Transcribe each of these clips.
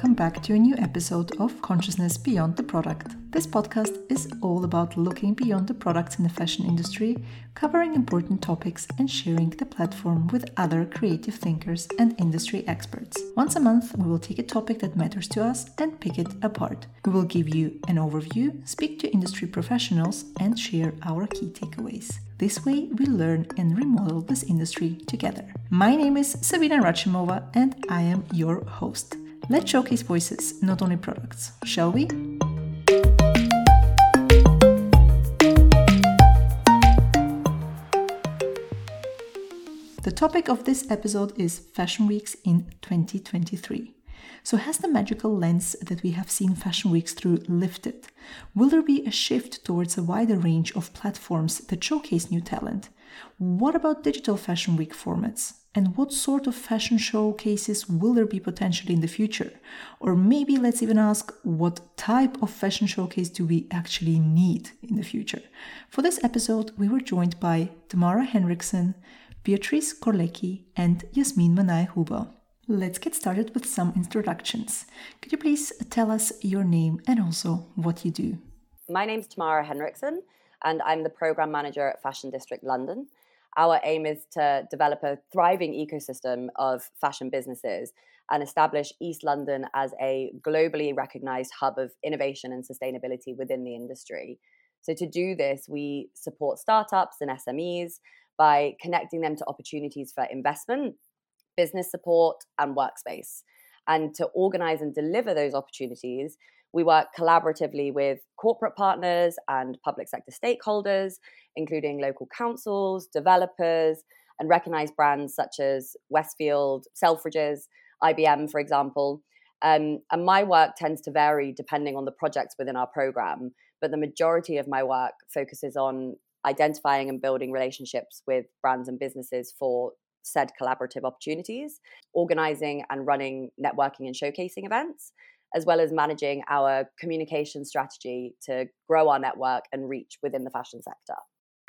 welcome back to a new episode of Consciousness Beyond the Product. This podcast is all about looking beyond the products in the fashion industry, covering important topics, and sharing the platform with other creative thinkers and industry experts. Once a month, we will take a topic that matters to us and pick it apart. We will give you an overview, speak to industry professionals, and share our key takeaways. This way, we learn and remodel this industry together. My name is Sabina Rachimova, and I am your host. Let's showcase voices, not only products, shall we? The topic of this episode is Fashion Weeks in 2023. So, has the magical lens that we have seen Fashion Weeks through lifted? Will there be a shift towards a wider range of platforms that showcase new talent? What about digital Fashion Week formats? And what sort of fashion showcases will there be potentially in the future? Or maybe let's even ask what type of fashion showcase do we actually need in the future? For this episode, we were joined by Tamara Henriksen, Beatrice Korlecki, and Yasmin Manai Huber. Let's get started with some introductions. Could you please tell us your name and also what you do? My name's Tamara Henriksen, and I'm the program manager at Fashion District London. Our aim is to develop a thriving ecosystem of fashion businesses and establish East London as a globally recognized hub of innovation and sustainability within the industry. So, to do this, we support startups and SMEs by connecting them to opportunities for investment, business support, and workspace. And to organize and deliver those opportunities, we work collaboratively with corporate partners and public sector stakeholders, including local councils, developers, and recognized brands such as Westfield, Selfridges, IBM, for example. Um, and my work tends to vary depending on the projects within our program, but the majority of my work focuses on identifying and building relationships with brands and businesses for said collaborative opportunities, organizing and running networking and showcasing events, as well as managing our communication strategy to grow our network and reach within the fashion sector.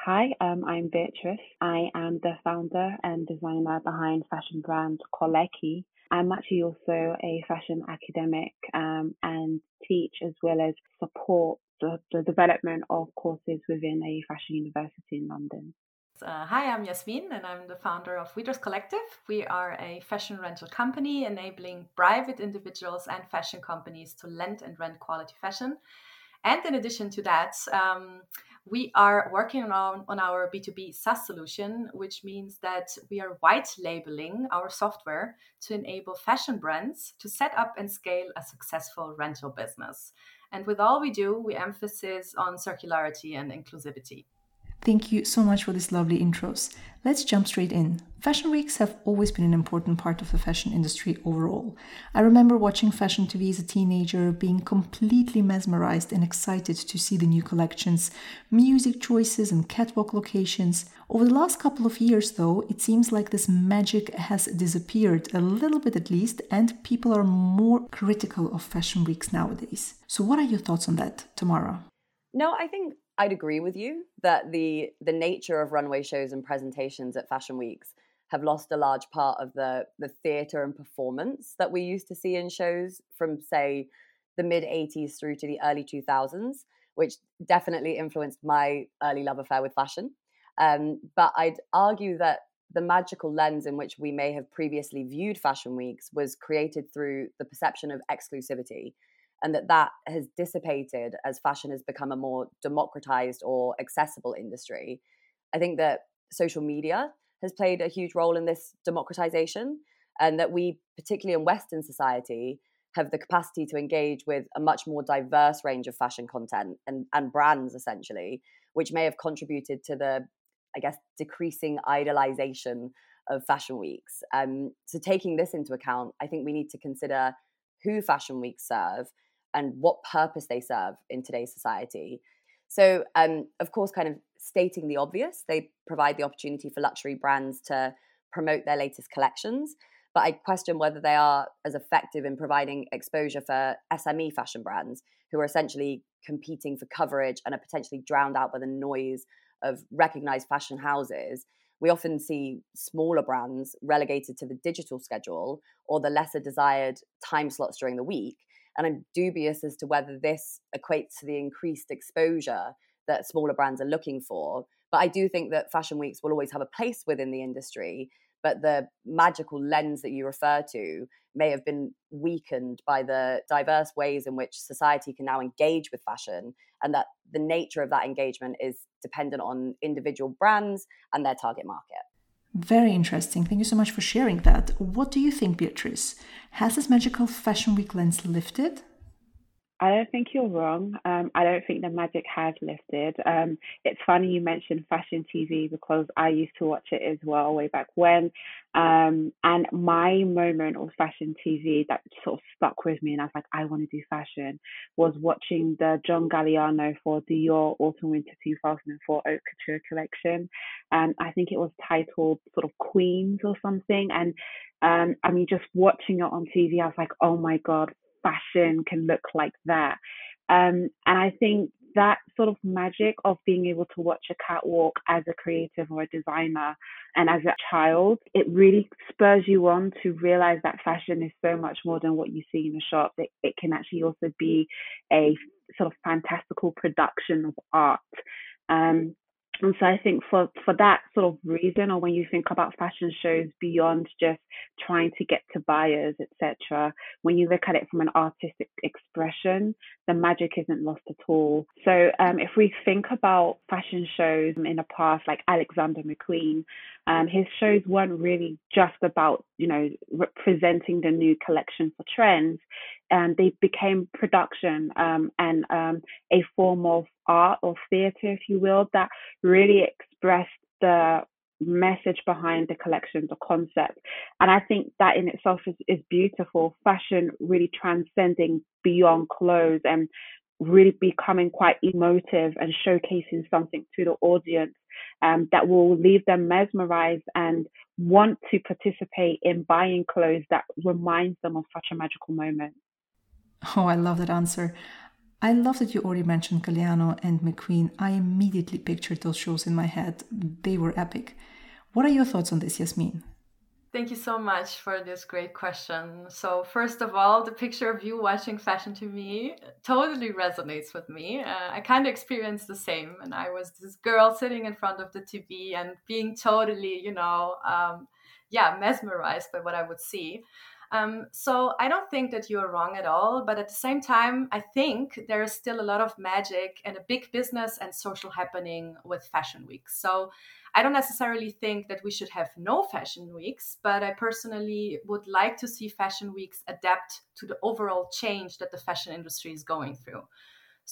Hi, um, I'm Beatrice. I am the founder and designer behind fashion brand Korlecki. I'm actually also a fashion academic um, and teach as well as support the, the development of courses within a fashion university in London. Uh, hi, I'm Yasmin, and I'm the founder of We Dress Collective. We are a fashion rental company enabling private individuals and fashion companies to lend and rent quality fashion. And in addition to that, um, we are working on, on our B2B SaaS solution, which means that we are white labeling our software to enable fashion brands to set up and scale a successful rental business. And with all we do, we emphasize on circularity and inclusivity. Thank you so much for these lovely intros. Let's jump straight in. Fashion weeks have always been an important part of the fashion industry overall. I remember watching fashion TV as a teenager, being completely mesmerized and excited to see the new collections, music choices, and catwalk locations. Over the last couple of years, though, it seems like this magic has disappeared, a little bit at least, and people are more critical of fashion weeks nowadays. So, what are your thoughts on that, Tamara? No, I think I'd agree with you that the the nature of runway shows and presentations at fashion weeks have lost a large part of the the theater and performance that we used to see in shows from say the mid 80s through to the early 2000s which definitely influenced my early love affair with fashion. Um, but i'd argue that the magical lens in which we may have previously viewed fashion weeks was created through the perception of exclusivity and that that has dissipated as fashion has become a more democratized or accessible industry. I think that social media has played a huge role in this democratization, and that we, particularly in Western society, have the capacity to engage with a much more diverse range of fashion content and, and brands, essentially, which may have contributed to the, I guess, decreasing idolization of fashion weeks. Um, so, taking this into account, I think we need to consider who fashion weeks serve and what purpose they serve in today's society. So, um, of course, kind of stating the obvious, they provide the opportunity for luxury brands to promote their latest collections. But I question whether they are as effective in providing exposure for SME fashion brands who are essentially competing for coverage and are potentially drowned out by the noise of recognized fashion houses, we often see smaller brands relegated to the digital schedule or the lesser desired time slots during the week. And I'm dubious as to whether this equates to the increased exposure that smaller brands are looking for. But I do think that fashion weeks will always have a place within the industry. But the magical lens that you refer to may have been weakened by the diverse ways in which society can now engage with fashion, and that the nature of that engagement is dependent on individual brands and their target market. Very interesting. Thank you so much for sharing that. What do you think, Beatrice? Has this magical fashion week lens lifted? I don't think you're wrong. Um, I don't think the magic has lifted. Um, it's funny you mentioned fashion TV because I used to watch it as well way back when. Um, and my moment of fashion TV that sort of stuck with me, and I was like, I want to do fashion, was watching the John Galliano for Dior Autumn Winter 2004 Haute Couture collection. And I think it was titled sort of Queens or something. And um, I mean, just watching it on TV, I was like, oh my God, fashion can look like that. Um, and I think that sort of magic of being able to watch a catwalk as a creative or a designer and as a child, it really spurs you on to realize that fashion is so much more than what you see in the shop. It, it can actually also be a sort of fantastical production of art. Um, and so I think for, for that sort of reason, or when you think about fashion shows beyond just trying to get to buyers, etc., when you look at it from an artistic expression, the magic isn't lost at all. So um, if we think about fashion shows in the past, like Alexander McQueen, um, his shows weren't really just about, you know, representing the new collection for trends. And they became production um, and um, a form of art or theater, if you will, that really expressed the message behind the collection, the concept. And I think that in itself is, is beautiful. Fashion really transcending beyond clothes and really becoming quite emotive and showcasing something to the audience um, that will leave them mesmerized and want to participate in buying clothes that reminds them of such a magical moment. Oh, I love that answer. I love that you already mentioned Galliano and McQueen. I immediately pictured those shows in my head. They were epic. What are your thoughts on this, Yasmin? Thank you so much for this great question. So, first of all, the picture of you watching fashion to me totally resonates with me. Uh, I kind of experienced the same. And I was this girl sitting in front of the TV and being totally, you know, um, yeah, mesmerized by what I would see. Um, so I don't think that you're wrong at all. But at the same time, I think there is still a lot of magic and a big business and social happening with fashion weeks. So I don't necessarily think that we should have no fashion weeks, but I personally would like to see fashion weeks adapt to the overall change that the fashion industry is going through.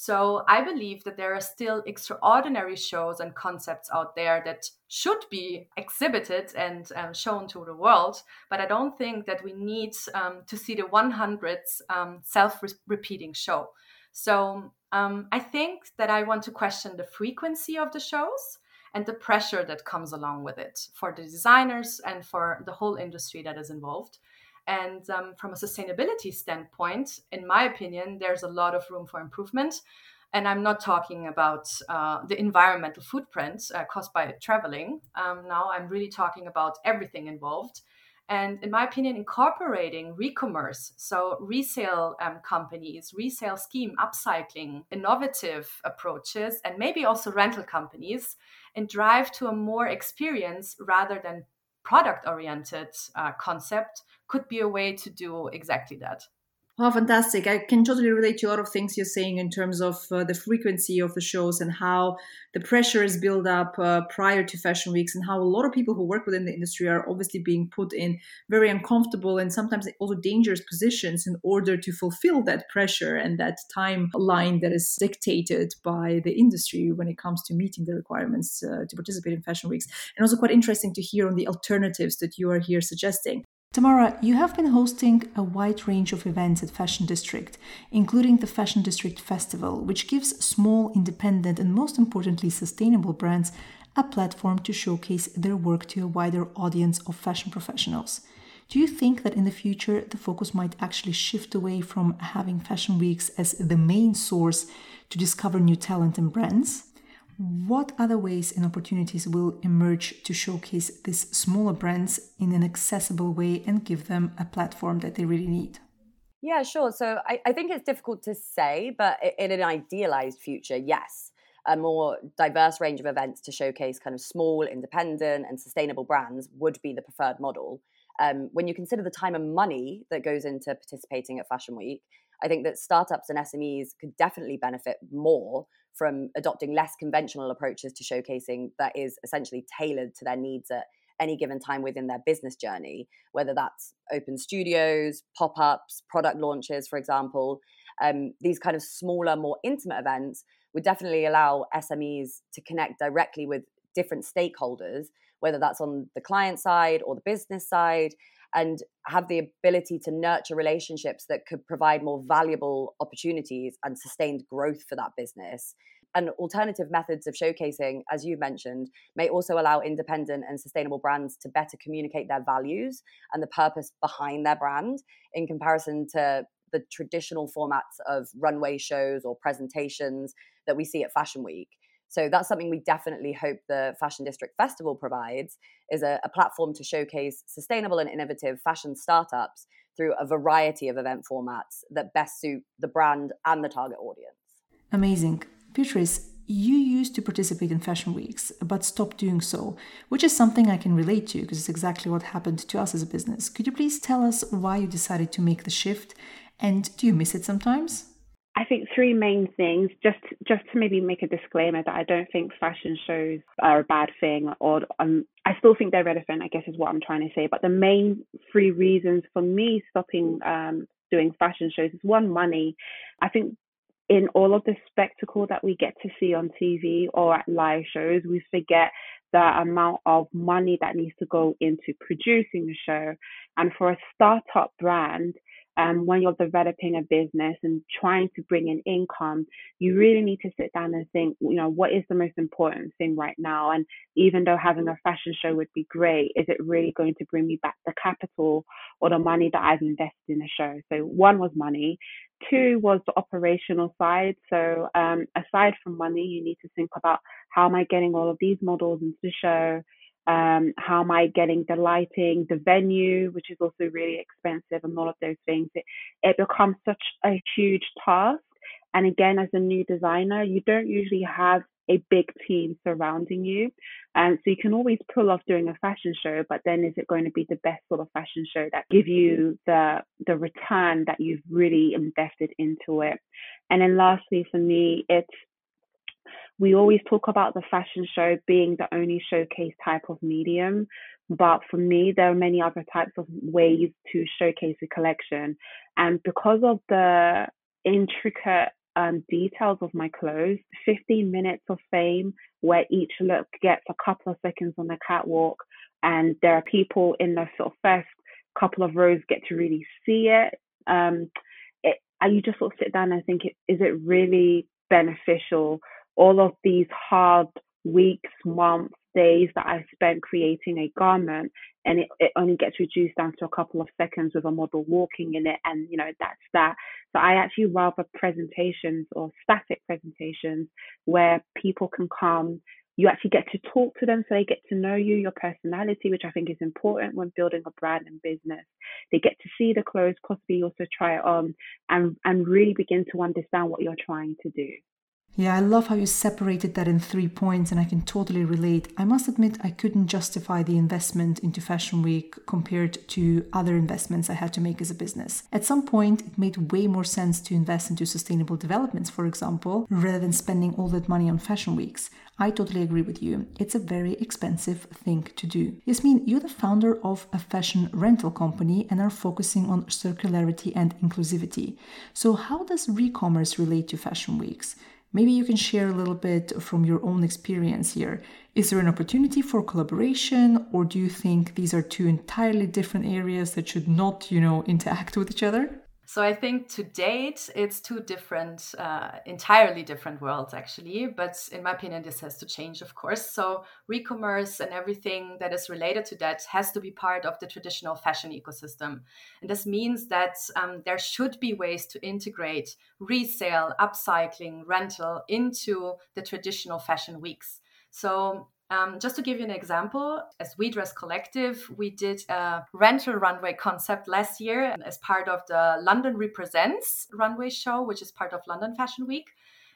So I believe that there are still extraordinary shows and concepts out there that should be exhibited and um, shown to the world. But I don't think that we need um, to see the 100th um, self repeating show. So um, I think that I want to question the frequency of the shows and the pressure that comes along with it for the designers and for the whole industry that is involved. And um, from a sustainability standpoint, in my opinion, there's a lot of room for improvement. And I'm not talking about uh, the environmental footprint uh, caused by traveling. Um, now I'm really talking about everything involved. And in my opinion, incorporating re-commerce, so resale um, companies, resale scheme, upcycling, innovative approaches, and maybe also rental companies, and drive to a more experience rather than product oriented uh, concept could be a way to do exactly that. Oh, fantastic. I can totally relate to a lot of things you're saying in terms of uh, the frequency of the shows and how the pressure is built up uh, prior to fashion weeks and how a lot of people who work within the industry are obviously being put in very uncomfortable and sometimes also dangerous positions in order to fulfill that pressure and that timeline that is dictated by the industry when it comes to meeting the requirements uh, to participate in fashion weeks. And also quite interesting to hear on the alternatives that you are here suggesting. Tamara, you have been hosting a wide range of events at Fashion District, including the Fashion District Festival, which gives small, independent, and most importantly, sustainable brands a platform to showcase their work to a wider audience of fashion professionals. Do you think that in the future the focus might actually shift away from having fashion weeks as the main source to discover new talent and brands? What other ways and opportunities will emerge to showcase these smaller brands in an accessible way and give them a platform that they really need? Yeah, sure. So I, I think it's difficult to say, but in an idealized future, yes, a more diverse range of events to showcase kind of small, independent, and sustainable brands would be the preferred model. Um, when you consider the time and money that goes into participating at Fashion Week, I think that startups and SMEs could definitely benefit more from adopting less conventional approaches to showcasing that is essentially tailored to their needs at any given time within their business journey, whether that's open studios, pop ups, product launches, for example. Um, these kind of smaller, more intimate events would definitely allow SMEs to connect directly with different stakeholders, whether that's on the client side or the business side, and have the ability to nurture relationships that could provide more valuable opportunities and sustained growth for that business. And alternative methods of showcasing, as you mentioned, may also allow independent and sustainable brands to better communicate their values and the purpose behind their brand in comparison to the traditional formats of runway shows or presentations that we see at Fashion Week. So that's something we definitely hope the Fashion District Festival provides is a, a, platform to showcase sustainable and innovative fashion startups through a variety of event formats that best suit the brand and the target audience. Amazing. Beatrice, you used to participate in fashion weeks, but stopped doing so, which is something I can relate to because it's exactly what happened to us as a business. Could you please tell us why you decided to make the shift and do you miss it sometimes? I think three main things. Just just to maybe make a disclaimer that I don't think fashion shows are a bad thing, or um, I still think they're relevant. I guess is what I'm trying to say. But the main three reasons for me stopping um, doing fashion shows is one, money. I think in all of the spectacle that we get to see on TV or at live shows, we forget the amount of money that needs to go into producing the show. And for a startup brand, um, when you're developing a business and trying to bring in income, you really need to sit down and think, you know, what is the most important thing right now? And even though having a fashion show would be great, is it really going to bring me back the capital or the money that I've invested in the show? So one was money. Two was the operational side. So um, aside from money, you need to think about how am I getting all of these models into the show? Um, how am I getting the lighting, the venue, which is also really expensive, and all of those things. It, it becomes such a huge task. And again, as a new designer, you don't usually have a big team surrounding you. And so you can always pull off doing a fashion show, but then is it going to be the best sort of fashion show that give you the the return that you've really invested into it? And then lastly for me, it's we always talk about the fashion show being the only showcase type of medium, but for me, there are many other types of ways to showcase a collection. And because of the intricate um, details of my clothes, 15 minutes of fame where each look gets a couple of seconds on the catwalk, and there are people in the sort of first couple of rows get to really see it. Um, it you just sort of sit down and think, is it really beneficial all of these hard weeks, months, days that I spent creating a garment and it, it only gets reduced down to a couple of seconds with a model walking in it and you know that's that. So I actually rather presentations or static presentations where people can come you actually get to talk to them so they get to know you, your personality, which I think is important when building a brand and business. They get to see the clothes, possibly also try it on and, and really begin to understand what you're trying to do. Yeah, I love how you separated that in three points, and I can totally relate. I must admit, I couldn't justify the investment into Fashion Week compared to other investments I had to make as a business. At some point, it made way more sense to invest into sustainable developments, for example, rather than spending all that money on Fashion Weeks. I totally agree with you. It's a very expensive thing to do. Yasmin, you're the founder of a fashion rental company and are focusing on circularity and inclusivity. So, how does re commerce relate to Fashion Weeks? Maybe you can share a little bit from your own experience here. Is there an opportunity for collaboration, or do you think these are two entirely different areas that should not, you know, interact with each other? So I think to date, it's two different, uh, entirely different worlds, actually. But in my opinion, this has to change, of course. So re-commerce and everything that is related to that has to be part of the traditional fashion ecosystem. And this means that um, there should be ways to integrate resale, upcycling, rental into the traditional fashion weeks. So um, just to give you an example, as We Dress Collective, we did a rental runway concept last year as part of the London Represents runway show, which is part of London Fashion Week.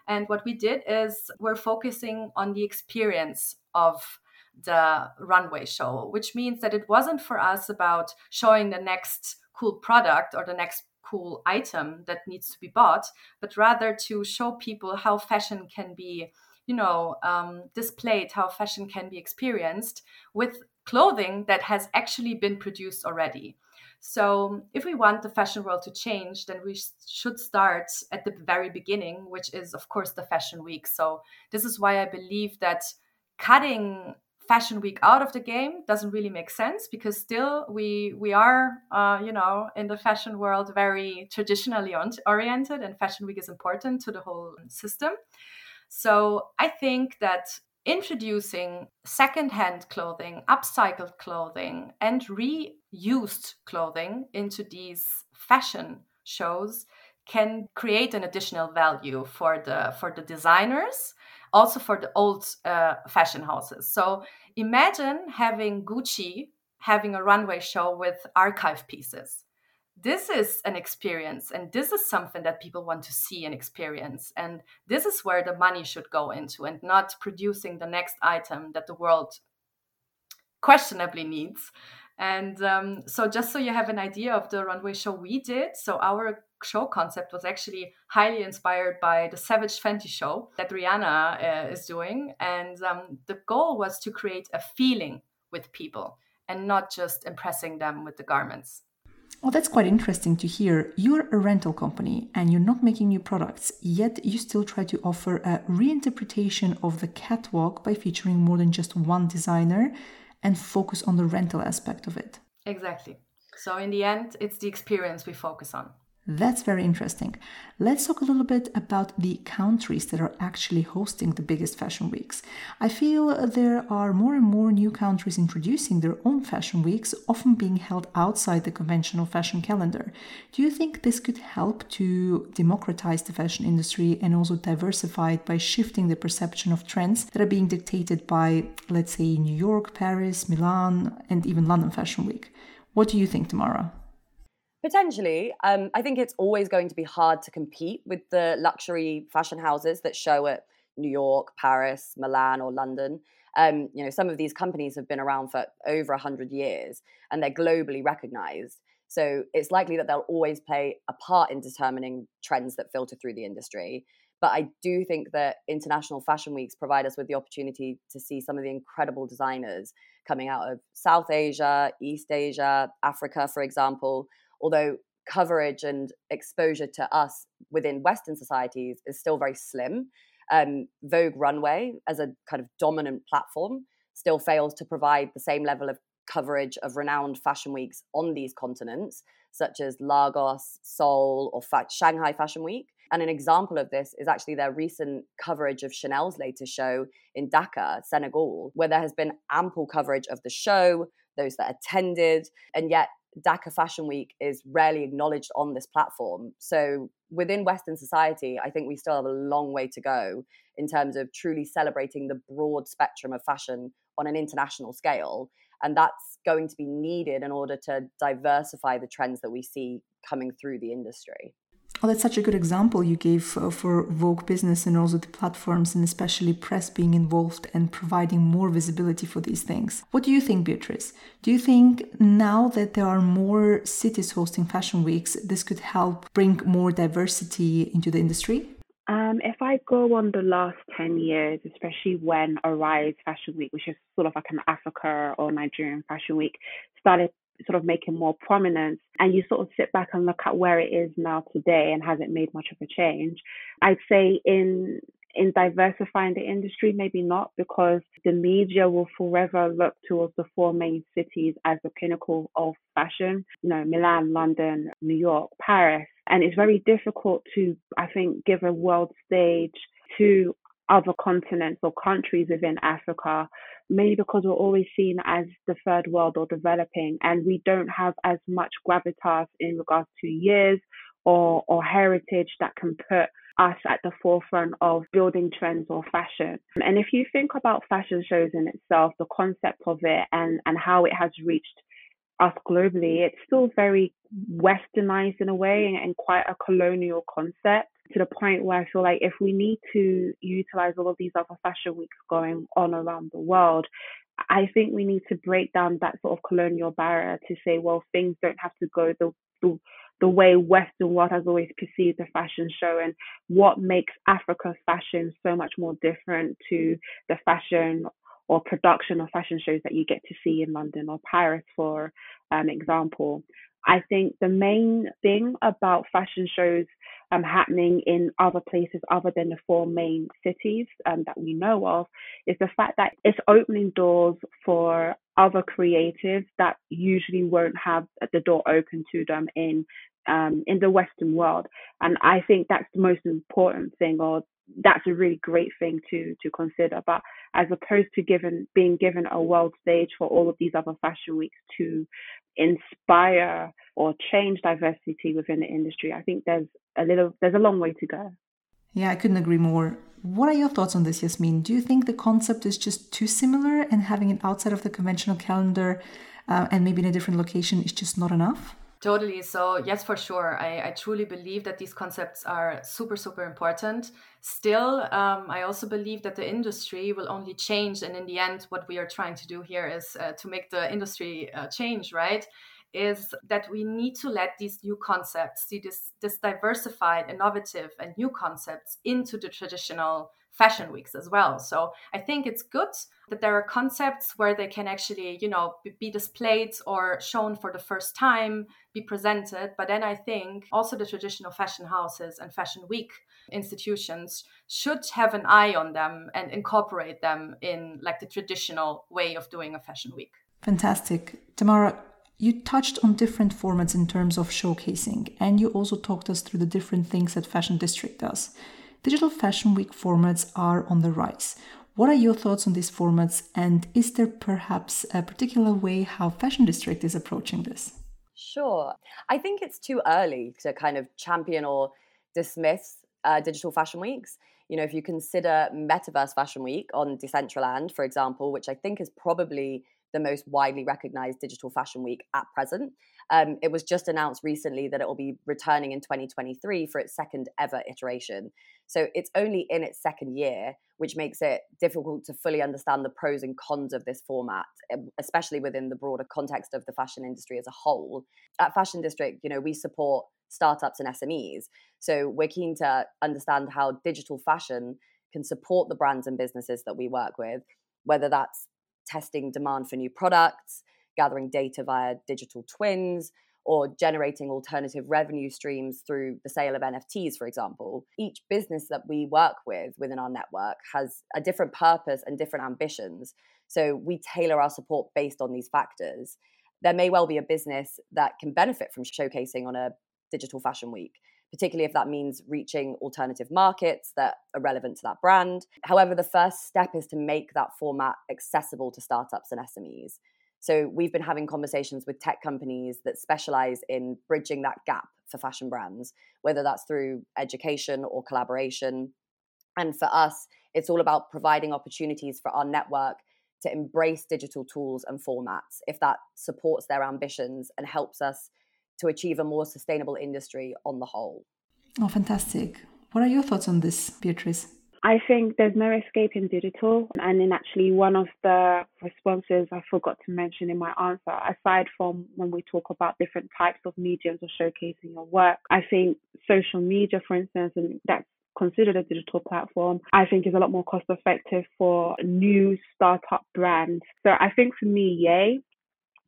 And what we did is we're focusing on the experience of the runway show, which means that it wasn't for us about showing the next cool product or the next cool item that needs to be bought, but rather to show people how fashion can be you know um, displayed how fashion can be experienced with clothing that has actually been produced already. So if we want the fashion world to change then we sh- should start at the very beginning which is of course the fashion week. So this is why i believe that cutting fashion week out of the game doesn't really make sense because still we we are uh, you know in the fashion world very traditionally oriented and fashion week is important to the whole system so I think that introducing secondhand clothing, upcycled clothing, and reused clothing into these fashion shows can create an additional value for the for the designers also for the old uh, fashion houses. So imagine having gucci having a runway show with archive pieces this is an experience and this is something that people want to see and experience and this is where the money should go into and not producing the next item that the world questionably needs. And um, so just so you have an idea of the runway show we did so our show concept was actually highly inspired by the savage fenty show that rihanna uh, is doing and um, the goal was to create a feeling with people and not just impressing them with the garments well, that's quite interesting to hear. You're a rental company and you're not making new products, yet you still try to offer a reinterpretation of the catwalk by featuring more than just one designer and focus on the rental aspect of it. Exactly. So, in the end, it's the experience we focus on. That's very interesting. Let's talk a little bit about the countries that are actually hosting the biggest fashion weeks. I feel there are more and more new countries introducing their own fashion weeks, often being held outside the conventional fashion calendar. Do you think this could help to democratize the fashion industry and also diversify it by shifting the perception of trends that are being dictated by, let's say, New York, Paris, Milan, and even London Fashion Week? What do you think, Tamara? Potentially. Um, I think it's always going to be hard to compete with the luxury fashion houses that show at New York, Paris, Milan, or London. Um, you know, some of these companies have been around for over 100 years and they're globally recognized. So it's likely that they'll always play a part in determining trends that filter through the industry. But I do think that international fashion weeks provide us with the opportunity to see some of the incredible designers coming out of South Asia, East Asia, Africa, for example, although coverage and exposure to us within Western societies is still very slim. Um, Vogue Runway, as a kind of dominant platform, still fails to provide the same level of coverage of renowned fashion weeks on these continents, such as Lagos, Seoul, or fa- Shanghai Fashion Week. And an example of this is actually their recent coverage of Chanel's latest show in Dakar, Senegal, where there has been ample coverage of the show, those that attended, and yet Dakar Fashion Week is rarely acknowledged on this platform. So within Western society, I think we still have a long way to go in terms of truly celebrating the broad spectrum of fashion on an international scale. And that's going to be needed in order to diversify the trends that we see coming through the industry. Well, that's such a good example you gave uh, for Vogue Business and also the platforms and especially press being involved and providing more visibility for these things. What do you think, Beatrice? Do you think now that there are more cities hosting fashion weeks, this could help bring more diversity into the industry? Um, if I go on the last 10 years, especially when Arise Fashion Week, which is sort of like an Africa or Nigerian Fashion Week, started sort of making more prominence and you sort of sit back and look at where it is now today and has it made much of a change? I'd say in in diversifying the industry maybe not because the media will forever look towards the four main cities as the pinnacle of fashion you know milan london new york paris. And it's very difficult to, I think, give a world stage to other continents or countries within Africa, mainly because we're always seen as the third world or developing, and we don't have as much gravitas in regards to years or, or heritage that can put us at the forefront of building trends or fashion. And if you think about fashion shows in itself, the concept of it and, and how it has reached us globally, it's still very westernized in a way and, and quite a colonial concept to the point where I feel like if we need to utilize all of these other fashion weeks going on around the world, I think we need to break down that sort of colonial barrier to say, well, things don't have to go the, the the way Western world has always perceived the fashion show and what makes Africa's fashion so much more different to the fashion or production of fashion shows that you get to see in London or Paris, for um, example. I think the main thing about fashion shows um, happening in other places other than the four main cities um, that we know of is the fact that it's opening doors for other creatives that usually won't have the door open to them in um, in the Western world. And I think that's the most important thing, or that's a really great thing to to consider. But as opposed to given being given a world stage for all of these other fashion weeks to inspire or change diversity within the industry, I think there's a little there's a long way to go. Yeah, I couldn't agree more. What are your thoughts on this, Yasmin? Do you think the concept is just too similar and having it outside of the conventional calendar uh, and maybe in a different location is just not enough? Totally. So, yes, for sure. I, I truly believe that these concepts are super, super important. Still, um, I also believe that the industry will only change. And in the end, what we are trying to do here is uh, to make the industry uh, change, right? Is that we need to let these new concepts, see this, this diversified, innovative, and new concepts into the traditional fashion weeks as well. So I think it's good that there are concepts where they can actually, you know, be displayed or shown for the first time, be presented. But then I think also the traditional fashion houses and fashion week institutions should have an eye on them and incorporate them in like the traditional way of doing a fashion week. Fantastic. Tamara, you touched on different formats in terms of showcasing, and you also talked us through the different things that Fashion District does. Digital Fashion Week formats are on the rise. What are your thoughts on these formats, and is there perhaps a particular way how Fashion District is approaching this? Sure. I think it's too early to kind of champion or dismiss uh, digital fashion weeks. You know, if you consider Metaverse Fashion Week on Decentraland, for example, which I think is probably the most widely recognized digital fashion week at present. Um, it was just announced recently that it will be returning in 2023 for its second ever iteration. So it's only in its second year, which makes it difficult to fully understand the pros and cons of this format, especially within the broader context of the fashion industry as a whole. At Fashion District, you know, we support startups and SMEs. So we're keen to understand how digital fashion can support the brands and businesses that we work with, whether that's testing demand for new products, gathering data via digital twins, or generating alternative revenue streams through the sale of NFTs, for example. Each business that we work with within our network has a different purpose and different ambitions. So we tailor our support based on these factors. There may well be a business that can benefit from showcasing on a digital fashion week particularly if that means reaching alternative markets that are relevant to that brand. However, the first step is to make that format accessible to startups and SMEs. So we've been having conversations with tech companies that specialize in bridging that gap for fashion brands, whether that's through education or collaboration. And for us, it's all about providing opportunities for our network to embrace digital tools and formats if that supports their ambitions and helps us to achieve a more sustainable industry on the whole. Oh, fantastic. What are your thoughts on this, Beatrice? I think there's no escaping digital. And in actually one of the responses I forgot to mention in my answer, aside from when we talk about different types of mediums of showcasing your work, I think social media, for instance, and that's considered a digital platform, I think is a lot more cost effective for new startup brands. So I think for me, yay.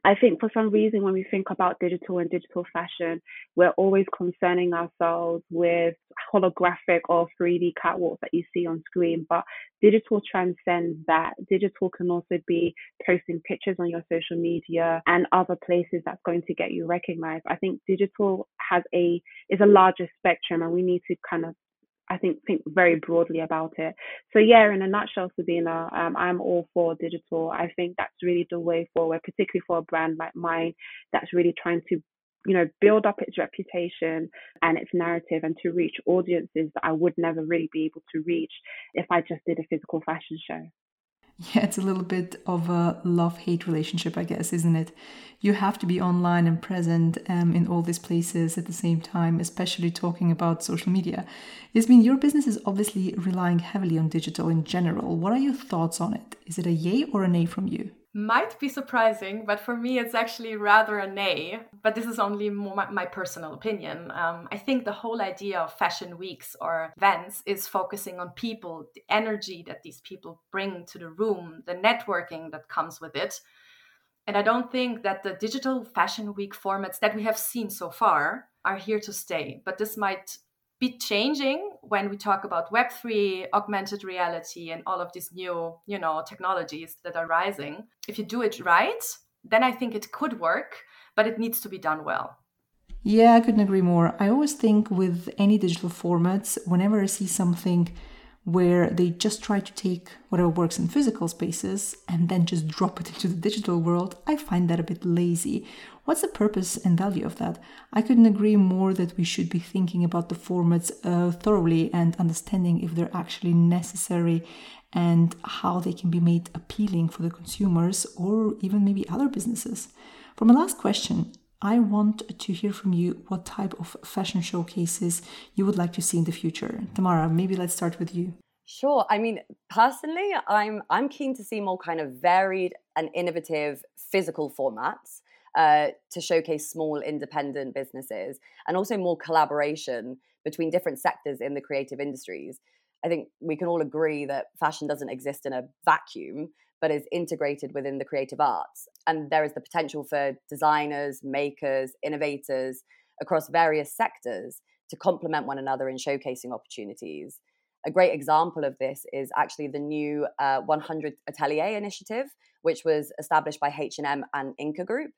I think for some reason, when we think about digital and digital fashion, we're always concerning ourselves with holographic or 3D catwalks that you see on screen. But digital transcends that. Digital can also be posting pictures on your social media and other places that's going to get you recognized. I think digital has a is a larger spectrum, and we need to kind of I think think very broadly about it. So yeah, in a nutshell, Sabina, um, I'm all for digital. I think that's really the way forward, particularly for a brand like mine that's really trying to, you know, build up its reputation and its narrative and to reach audiences that I would never really be able to reach if I just did a physical fashion show. Yeah, it's a little bit of a love hate relationship, I guess, isn't it? You have to be online and present um, in all these places at the same time, especially talking about social media. Yasmin, your business is obviously relying heavily on digital in general. What are your thoughts on it? Is it a yay or a nay from you? Might be surprising, but for me, it's actually rather a nay. But this is only my, my, personal opinion. Um, I think the whole idea of fashion weeks or events is focusing on people, the energy that these people bring to the room, the networking that comes with it. And I don't think that the digital fashion week formats that we have seen so far are here to stay. But this might be changing when we talk about web3 augmented reality and all of these new you know technologies that are rising. If you do it right then i think it could work but it needs to be done well. Yeah i couldn't agree more. I always think with any digital formats whenever i see something where they just try to take whatever works in physical spaces and then just drop it into the digital world, I find that a bit lazy. What's the purpose and value of that? I couldn't agree more that we should be thinking about the formats uh, thoroughly and understanding if they're actually necessary and how they can be made appealing for the consumers or even maybe other businesses. For my last question, I want to hear from you what type of fashion showcases you would like to see in the future. Tamara, maybe let's start with you. Sure. I mean, personally, I'm I'm keen to see more kind of varied and innovative physical formats uh, to showcase small independent businesses and also more collaboration between different sectors in the creative industries. I think we can all agree that fashion doesn't exist in a vacuum but is integrated within the creative arts. And there is the potential for designers, makers, innovators across various sectors to complement one another in showcasing opportunities. A great example of this is actually the new uh, 100 Atelier initiative, which was established by H&M and Ingka Group.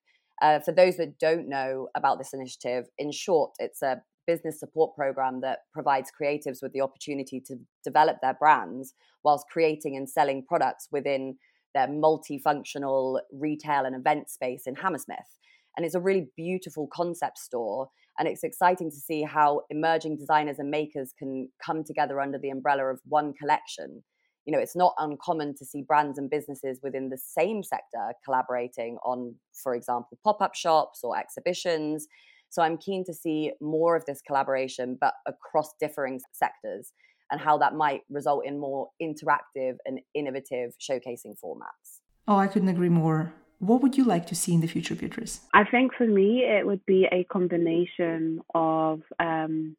Uh, for those that don't know about this initiative, in short, it's a business support program that provides creatives with the opportunity to develop their brands whilst creating and selling products within their multifunctional retail and event space in Hammersmith. And it's a really beautiful concept store. And it's exciting to see how emerging designers and makers can come together under the umbrella of one collection. You know, it's not uncommon to see brands and businesses within the same sector collaborating on, for example, pop up shops or exhibitions. So I'm keen to see more of this collaboration, but across differing sectors, and how that might result in more interactive and innovative showcasing formats. Oh, I couldn't agree more. What would you like to see in the future, Beatrice? I think for me, it would be a combination of um,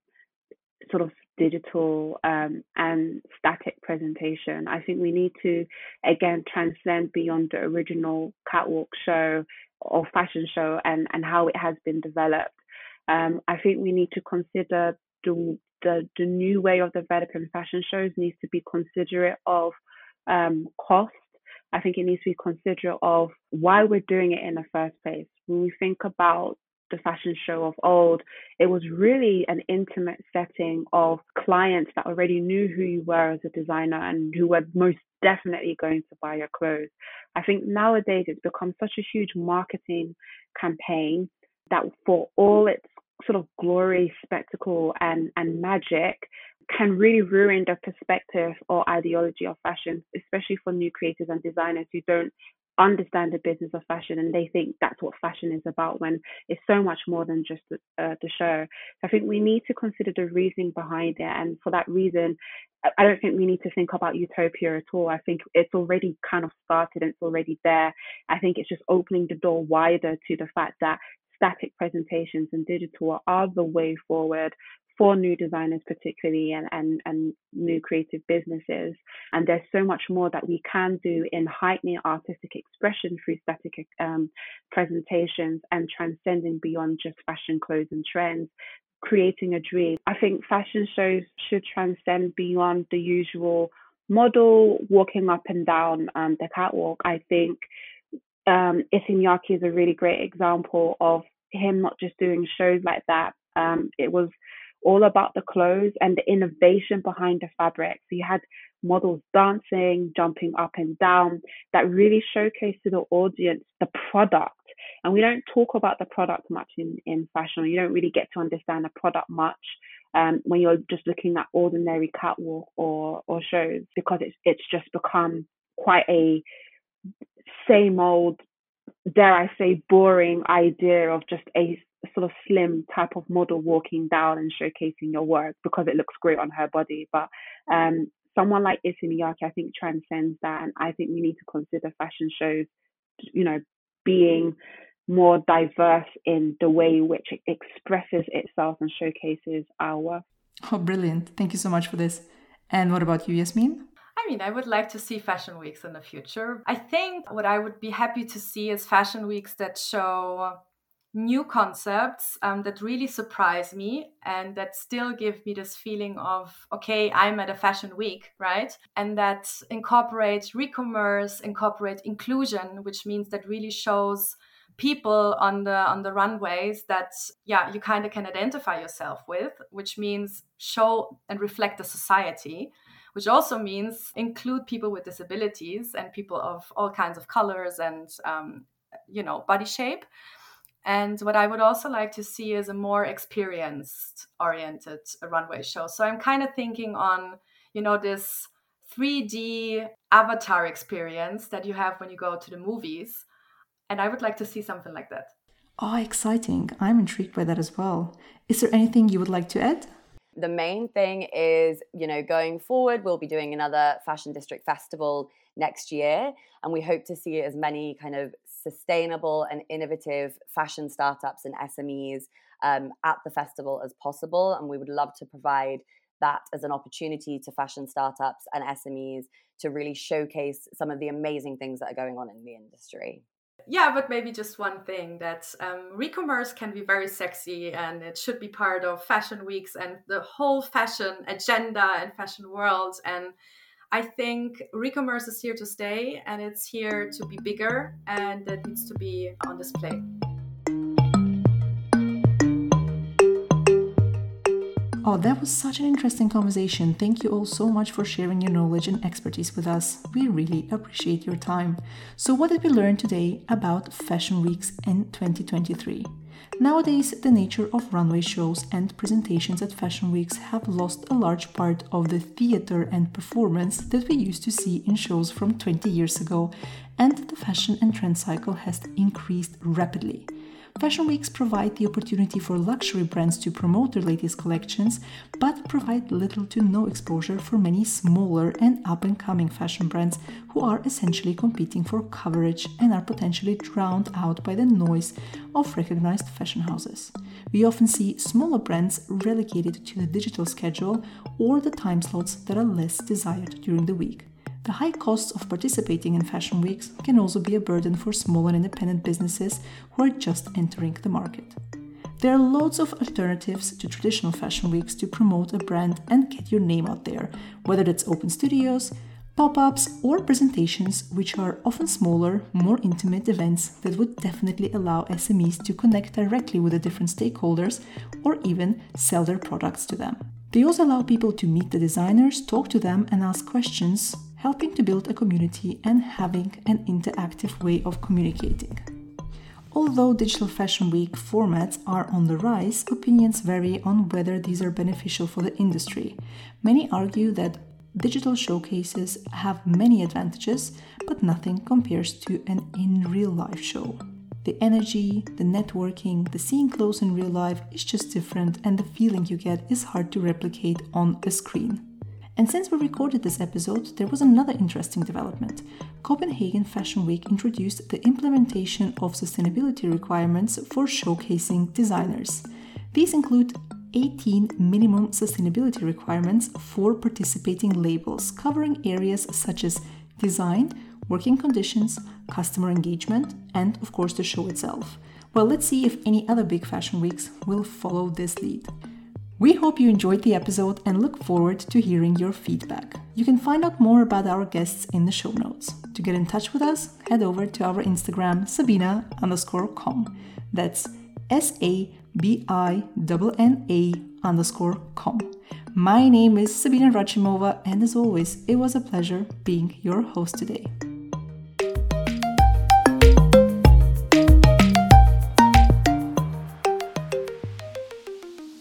sort of digital um, and static presentation. I think we need to, again, transcend beyond the original catwalk show or fashion show and, and how it has been developed. Um, I think we need to consider the, the, the new way of developing fashion shows needs to be considerate of um, cost. I think it needs to be considerate of why we're doing it in the first place. When we think about the fashion show of old, it was really an intimate setting of clients that already knew who you were as a designer and who were most definitely going to buy your clothes. I think nowadays it's become such a huge marketing campaign that for all its sort of glory, spectacle, and, and magic can really ruin the perspective or ideology of fashion, especially for new creators and designers who don't understand the business of fashion and they think that's what fashion is about when it's so much more than just the, uh, the show. I think we need to consider the reasoning behind it, and for that reason, I don't think we need to think about utopia at all. I think it's already kind of started and it's already there. I think it's just opening the door wider to the fact that static presentations and digital are the way forward for new designers particularly and, and, and new creative businesses. And there's so much more that we can do in heightening artistic expression through static um, presentations and transcending beyond just fashion, clothes and trends, creating a dream. I think fashion shows should transcend beyond the usual model walking up and down um, the catwalk. I think um, Miyake is a really great example of him not just doing shows like that. Um, it was all about the clothes and the innovation behind the fabric. So you had models dancing, jumping up and down that really showcased to the audience the product. And we don't talk about the product much in, in fashion. You don't really get to understand the product much um, when you're just looking at ordinary catwalk or, or shows because it's it's just become quite a same old, dare I say, boring idea of just a sort of slim type of model walking down and showcasing your work because it looks great on her body. But um, someone like Issey Miyake, I think, transcends that. And I think we need to consider fashion shows, you know, being more diverse in the way which it expresses itself and showcases our work. Oh, brilliant. Thank you so much for this. And what about you, Yasmin? I mean, I would like to see fashion weeks in the future. I think what I would be happy to see is fashion weeks that show new concepts um, that really surprise me and that still give me this feeling of okay i'm at a fashion week right and that incorporates re-commerce incorporate inclusion which means that really shows people on the on the runways that yeah you kind of can identify yourself with which means show and reflect the society which also means include people with disabilities and people of all kinds of colors and um, you know body shape and what I would also like to see is a more experienced oriented runway show. So I'm kind of thinking on, you know, this 3D avatar experience that you have when you go to the movies. And I would like to see something like that. Oh, exciting. I'm intrigued by that as well. Is there anything you would like to add? The main thing is, you know, going forward, we'll be doing another Fashion District Festival next year. And we hope to see as many kind of sustainable and innovative fashion startups and SMEs um, at the festival as possible. And we would love to provide that as an opportunity to fashion startups and SMEs to really showcase some of the amazing things that are going on in the industry. Yeah, but maybe just one thing that um, re-commerce can be very sexy and it should be part of fashion weeks and the whole fashion agenda and fashion world. And I think re-commerce is here to stay and it's here to be bigger and it needs to be on display. Oh, that was such an interesting conversation. Thank you all so much for sharing your knowledge and expertise with us. We really appreciate your time. So, what did we learn today about Fashion Weeks in 2023? Nowadays, the nature of runway shows and presentations at fashion weeks have lost a large part of the theater and performance that we used to see in shows from 20 years ago, and the fashion and trend cycle has increased rapidly. Fashion weeks provide the opportunity for luxury brands to promote their latest collections, but provide little to no exposure for many smaller and up and coming fashion brands who are essentially competing for coverage and are potentially drowned out by the noise of recognized fashion houses. We often see smaller brands relegated to the digital schedule or the time slots that are less desired during the week. The high costs of participating in fashion weeks can also be a burden for small and independent businesses who are just entering the market. There are loads of alternatives to traditional fashion weeks to promote a brand and get your name out there, whether that's open studios, pop ups, or presentations, which are often smaller, more intimate events that would definitely allow SMEs to connect directly with the different stakeholders or even sell their products to them. They also allow people to meet the designers, talk to them, and ask questions helping to build a community and having an interactive way of communicating. Although Digital Fashion Week formats are on the rise, opinions vary on whether these are beneficial for the industry. Many argue that digital showcases have many advantages, but nothing compares to an in real life show. The energy, the networking, the seeing clothes in real life is just different, and the feeling you get is hard to replicate on a screen. And since we recorded this episode, there was another interesting development. Copenhagen Fashion Week introduced the implementation of sustainability requirements for showcasing designers. These include 18 minimum sustainability requirements for participating labels, covering areas such as design, working conditions, customer engagement, and of course the show itself. Well, let's see if any other big fashion weeks will follow this lead. We hope you enjoyed the episode and look forward to hearing your feedback. You can find out more about our guests in the show notes. To get in touch with us, head over to our Instagram, Sabina underscore com. That's S A B I N A underscore com. My name is Sabina Rachimova, and as always, it was a pleasure being your host today.